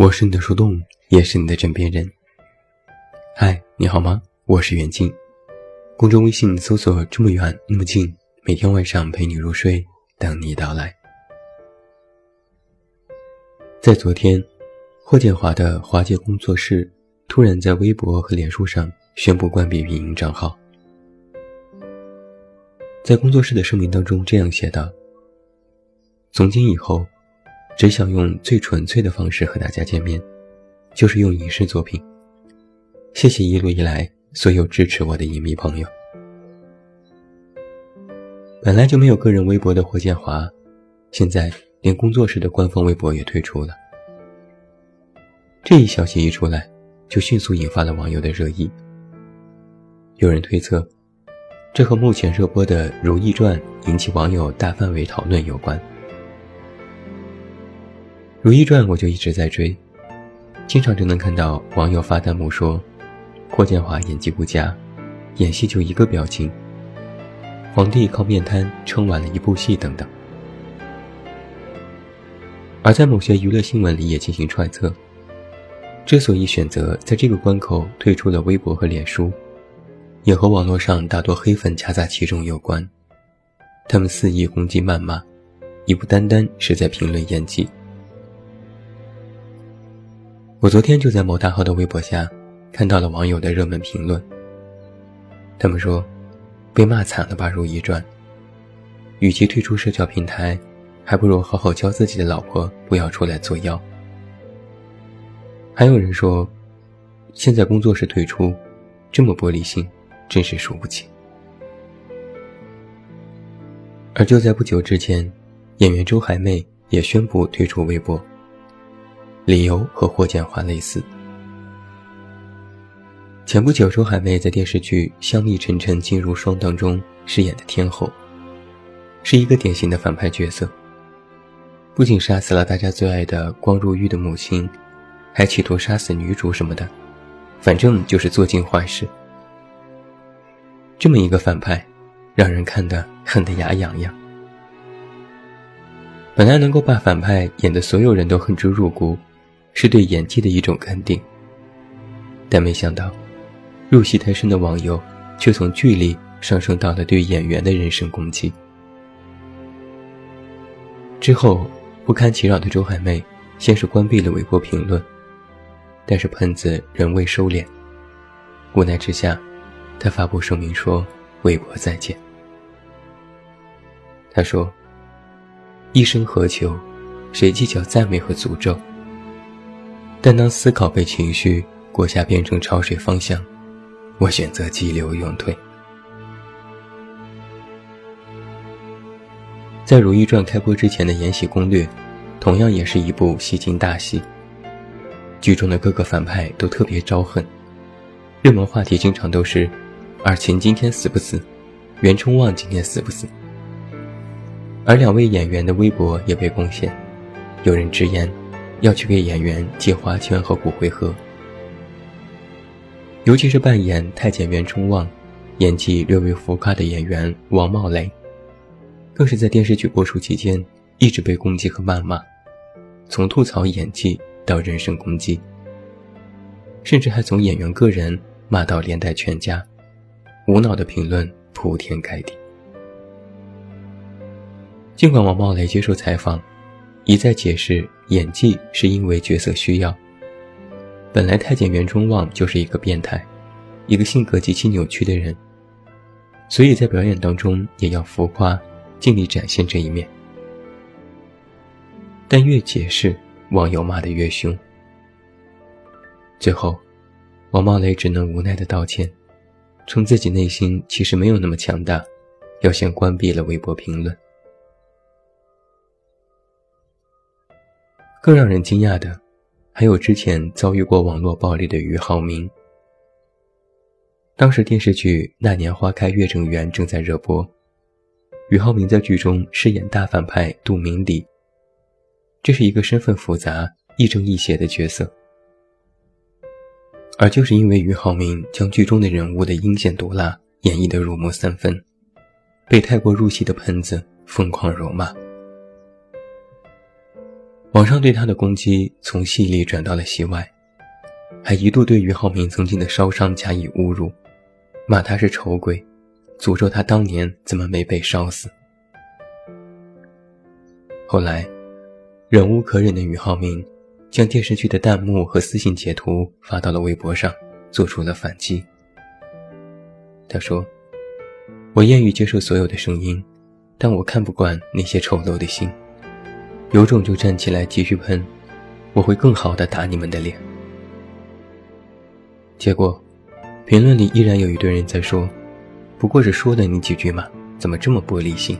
我是你的树洞，也是你的枕边人。嗨，你好吗？我是袁静。公众微信搜索“这么远那么近”，每天晚上陪你入睡，等你到来。在昨天，霍建华的华界工作室突然在微博和脸书上宣布关闭运营账号。在工作室的声明当中这样写道：“从今以后。”只想用最纯粹的方式和大家见面，就是用影视作品。谢谢一路以来所有支持我的影迷朋友。本来就没有个人微博的霍建华，现在连工作室的官方微博也退出了。这一消息一出来，就迅速引发了网友的热议。有人推测，这和目前热播的《如懿传》引起网友大范围讨论有关。《如懿传》我就一直在追，经常就能看到网友发弹幕说：“霍建华演技不佳，演戏就一个表情。”皇帝靠面瘫撑完了一部戏等等。而在某些娱乐新闻里也进行揣测，之所以选择在这个关口退出了微博和脸书，也和网络上大多黑粉夹杂其中有关。他们肆意攻击谩骂，已不单单是在评论演技。我昨天就在某大号的微博下看到了网友的热门评论。他们说：“被骂惨了吧，《如懿传》。与其退出社交平台，还不如好好教自己的老婆不要出来作妖。”还有人说：“现在工作室退出，这么玻璃心，真是输不起。”而就在不久之前，演员周海媚也宣布退出微博。理由和霍建华类似。前不久，周海媚在电视剧《香蜜沉沉烬如霜》当中饰演的天后，是一个典型的反派角色。不仅杀死了大家最爱的光如玉的母亲，还企图杀死女主什么的，反正就是做尽坏事。这么一个反派，让人看得恨得牙痒痒。本来能够把反派演得所有人都恨之入骨。是对演技的一种肯定，但没想到，入戏太深的网友却从剧里上升到了对演员的人身攻击。之后，不堪其扰的周海媚先是关闭了微博评论，但是喷子仍未收敛。无奈之下，他发布声明说：“微博再见。”他说：“一生何求？谁计较赞美和诅咒？”但当思考被情绪，裹挟变成潮水方向，我选择激流勇退。在《如懿传》开播之前的《延禧攻略》，同样也是一部戏精大戏。剧中的各个反派都特别招恨，热门话题经常都是：尔晴今天死不死？袁崇旺今天死不死？而两位演员的微博也被攻陷，有人直言。要去给演员借花圈和骨灰盒，尤其是扮演太监袁崇旺、演技略微浮夸的演员王茂雷，更是在电视剧播出期间一直被攻击和谩骂，从吐槽演技到人身攻击，甚至还从演员个人骂到连带全家，无脑的评论铺天盖地。尽管王茂雷接受采访。一再解释，演技是因为角色需要。本来太监袁崇旺就是一个变态，一个性格极其扭曲的人，所以在表演当中也要浮夸，尽力展现这一面。但越解释，网友骂得越凶。最后，王茂雷只能无奈的道歉，称自己内心其实没有那么强大，要先关闭了微博评论。更让人惊讶的，还有之前遭遇过网络暴力的俞灏明。当时电视剧《那年花开月正圆》正在热播，俞灏明在剧中饰演大反派杜明礼，这是一个身份复杂、亦正亦邪的角色。而就是因为俞灏明将剧中的人物的阴险毒辣演绎得入木三分，被太过入戏的喷子疯狂辱骂。网上对他的攻击从戏里转到了戏外，还一度对俞灏明曾经的烧伤加以侮辱，骂他是丑鬼，诅咒他当年怎么没被烧死。后来，忍无可忍的俞灏明将电视剧的弹幕和私信截图发到了微博上，做出了反击。他说：“我愿意接受所有的声音，但我看不惯那些丑陋的心。有种就站起来继续喷，我会更好的打你们的脸。”结果，评论里依然有一堆人在说：“不过是说了你几句嘛，怎么这么玻璃心？”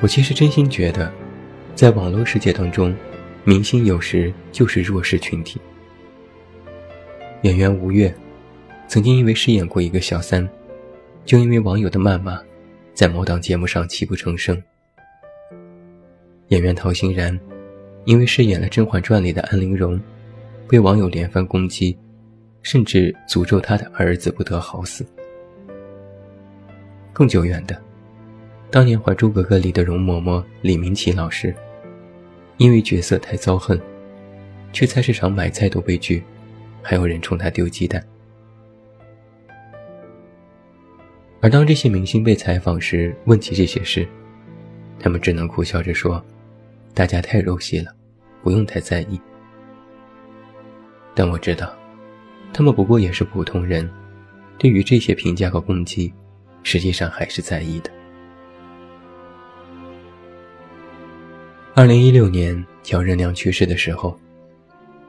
我其实真心觉得，在网络世界当中，明星有时就是弱势群体。演员吴越。曾经因为饰演过一个小三，就因为网友的谩骂，在某档节目上泣不成声。演员陶欣然，因为饰演了《甄嬛传》里的安陵容，被网友连番攻击，甚至诅咒他的儿子不得好死。更久远的，当年《还珠格格》里的容嬷嬷李明启老师，因为角色太遭恨，去菜市场买菜都被拒，还有人冲他丢鸡蛋。而当这些明星被采访时，问起这些事，他们只能苦笑着说：“大家太肉戏了，不用太在意。”但我知道，他们不过也是普通人，对于这些评价和攻击，实际上还是在意的。二零一六年，乔任梁去世的时候，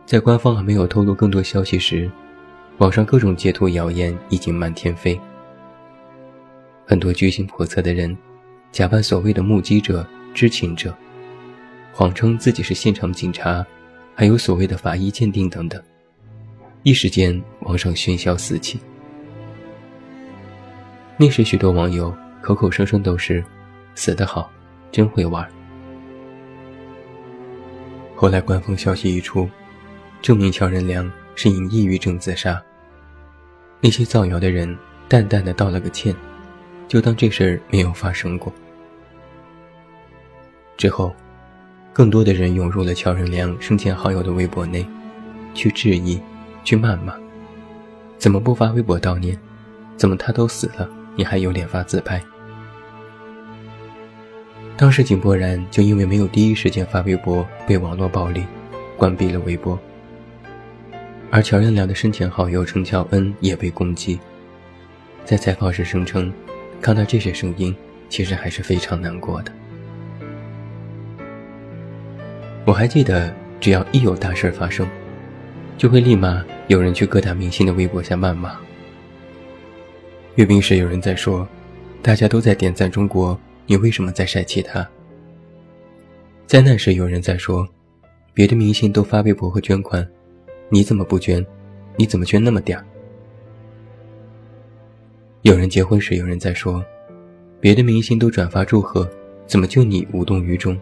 在官方还没有透露更多消息时，网上各种截图谣言已经满天飞。很多居心叵测的人，假扮所谓的目击者、知情者，谎称自己是现场警察，还有所谓的法医鉴定等等。一时间，网上喧嚣四起。那时，许多网友口口声声都是“死得好，真会玩”。后来，官方消息一出，证明乔任梁是因抑郁症自杀。那些造谣的人淡淡的道了个歉。就当这事儿没有发生过。之后，更多的人涌入了乔任梁生前好友的微博内，去质疑，去谩骂：怎么不发微博悼念？怎么他都死了，你还有脸发自拍？当时井柏然就因为没有第一时间发微博，被网络暴力，关闭了微博。而乔任梁的生前好友程乔恩也被攻击，在采访时声称。看到这些声音，其实还是非常难过的。我还记得，只要一有大事发生，就会立马有人去各大明星的微博下谩骂。阅兵时有人在说：“大家都在点赞中国，你为什么在晒其他？”灾难时有人在说：“别的明星都发微博和捐款，你怎么不捐？你怎么捐那么点儿？”有人结婚时，有人在说，别的明星都转发祝贺，怎么就你无动于衷？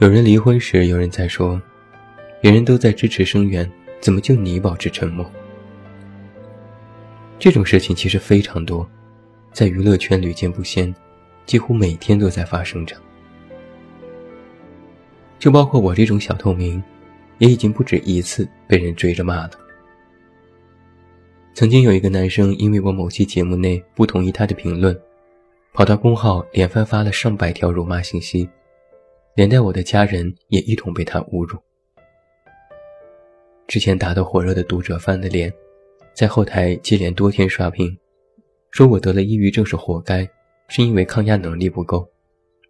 有人离婚时，有人在说，别人都在支持声援，怎么就你保持沉默？这种事情其实非常多，在娱乐圈屡见不鲜，几乎每天都在发生着。就包括我这种小透明，也已经不止一次被人追着骂了。曾经有一个男生，因为我某期节目内不同意他的评论，跑到公号连番发了上百条辱骂信息，连带我的家人也一同被他侮辱。之前打得火热的读者翻了脸，在后台接连多天刷屏，说我得了抑郁症是活该，是因为抗压能力不够，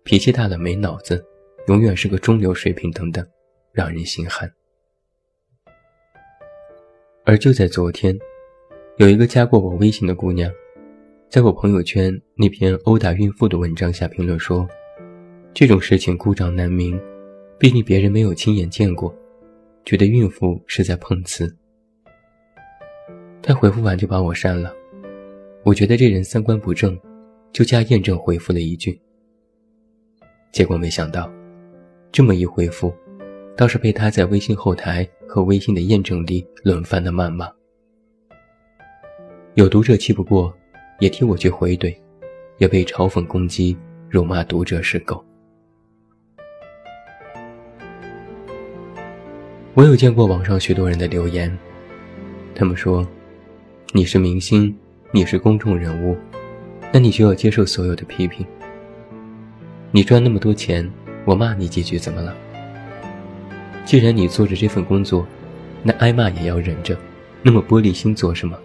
脾气大了没脑子，永远是个中流水平等等，让人心寒。而就在昨天。有一个加过我微信的姑娘，在我朋友圈那篇殴打孕妇的文章下评论说：“这种事情孤掌难鸣，毕竟别人没有亲眼见过，觉得孕妇是在碰瓷。”她回复完就把我删了。我觉得这人三观不正，就加验证回复了一句。结果没想到，这么一回复，倒是被他在微信后台和微信的验证里轮番的谩骂。有读者气不过，也替我去回怼，也被嘲讽攻击，辱骂读者是狗。我有见过网上许多人的留言，他们说：“你是明星，你是公众人物，那你就要接受所有的批评。你赚那么多钱，我骂你几句怎么了？既然你做着这份工作，那挨骂也要忍着，那么玻璃心做什么？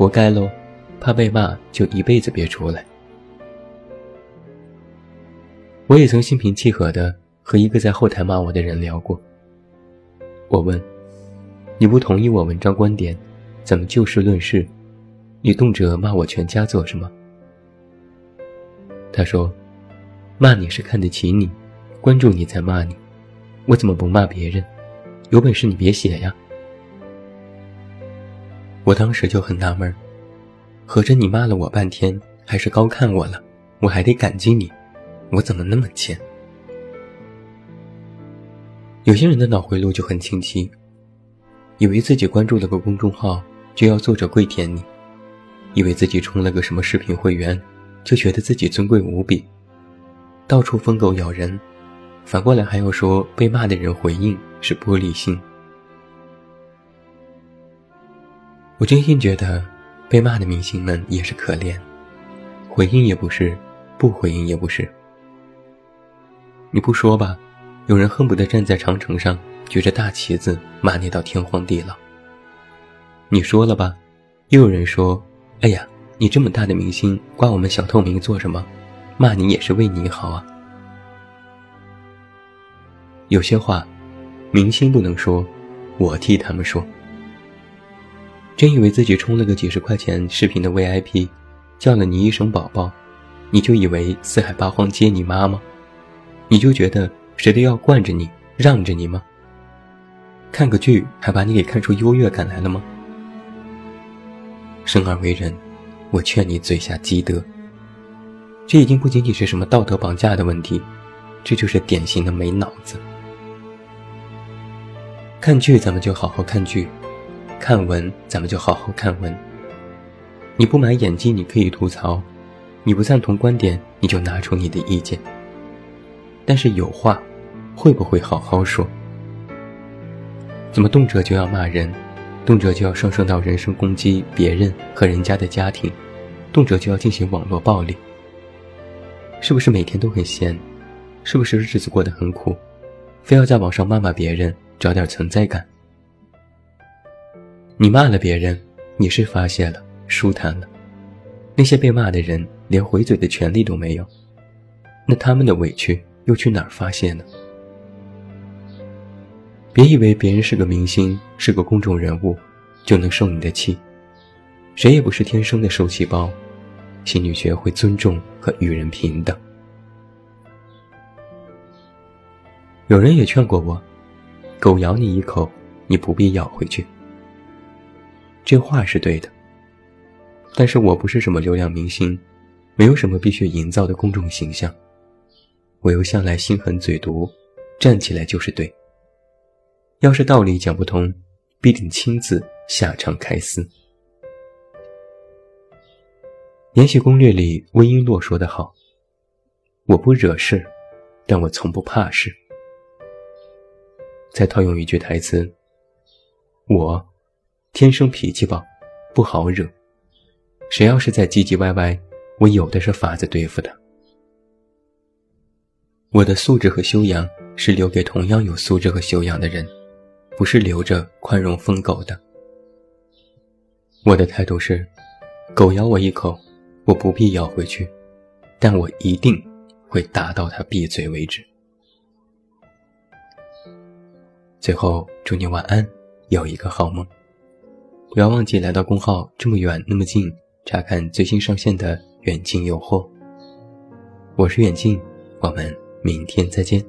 活该喽！怕被骂就一辈子别出来。”我也曾心平气和的。和一个在后台骂我的人聊过。我问：“你不同意我文章观点，怎么就事论事？你动辄骂我全家做什么？”他说：“骂你是看得起你，关注你才骂你，我怎么不骂别人？有本事你别写呀！”我当时就很纳闷，合着你骂了我半天，还是高看我了，我还得感激你，我怎么那么贱？有些人的脑回路就很清晰，以为自己关注了个公众号就要作者跪舔你，以为自己充了个什么视频会员就觉得自己尊贵无比，到处疯狗咬人，反过来还要说被骂的人回应是玻璃心。我真心觉得被骂的明星们也是可怜，回应也不是，不回应也不是，你不说吧？有人恨不得站在长城上，举着大旗子骂你到天荒地老。你说了吧，又有人说：“哎呀，你这么大的明星，挂我们小透明做什么？骂你也是为你好啊。”有些话，明星不能说，我替他们说。真以为自己充了个几十块钱视频的 VIP，叫了你一声宝宝，你就以为四海八荒皆你妈吗？你就觉得？谁都要惯着你，让着你吗？看个剧还把你给看出优越感来了吗？生而为人，我劝你嘴下积德。这已经不仅仅是什么道德绑架的问题，这就是典型的没脑子。看剧咱们就好好看剧，看文咱们就好好看文。你不买演技你可以吐槽，你不赞同观点你就拿出你的意见。但是有话。会不会好好说？怎么动辄就要骂人，动辄就要上升到人身攻击别人和人家的家庭，动辄就要进行网络暴力？是不是每天都很闲？是不是日子过得很苦？非要在网上骂骂别人，找点存在感？你骂了别人，你是发泄了，舒坦了；那些被骂的人连回嘴的权利都没有，那他们的委屈又去哪儿发泄呢？别以为别人是个明星，是个公众人物，就能受你的气。谁也不是天生的受气包，请你学会尊重和与人平等。有人也劝过我，狗咬你一口，你不必咬回去。这话是对的，但是我不是什么流量明星，没有什么必须营造的公众形象，我又向来心狠嘴毒，站起来就是对。要是道理讲不通，必定亲自下场开撕。《延禧攻略》里温璎珞说得好：“我不惹事，但我从不怕事。”再套用一句台词：“我天生脾气暴，不好惹。谁要是再唧唧歪歪，我有的是法子对付他。我的素质和修养是留给同样有素质和修养的人。”不是留着宽容疯狗的。我的态度是，狗咬我一口，我不必咬回去，但我一定会打到它闭嘴为止。最后，祝你晚安，有一个好梦。不要忘记来到公号，这么远那么近，查看最新上线的远近诱惑。我是远近，我们明天再见。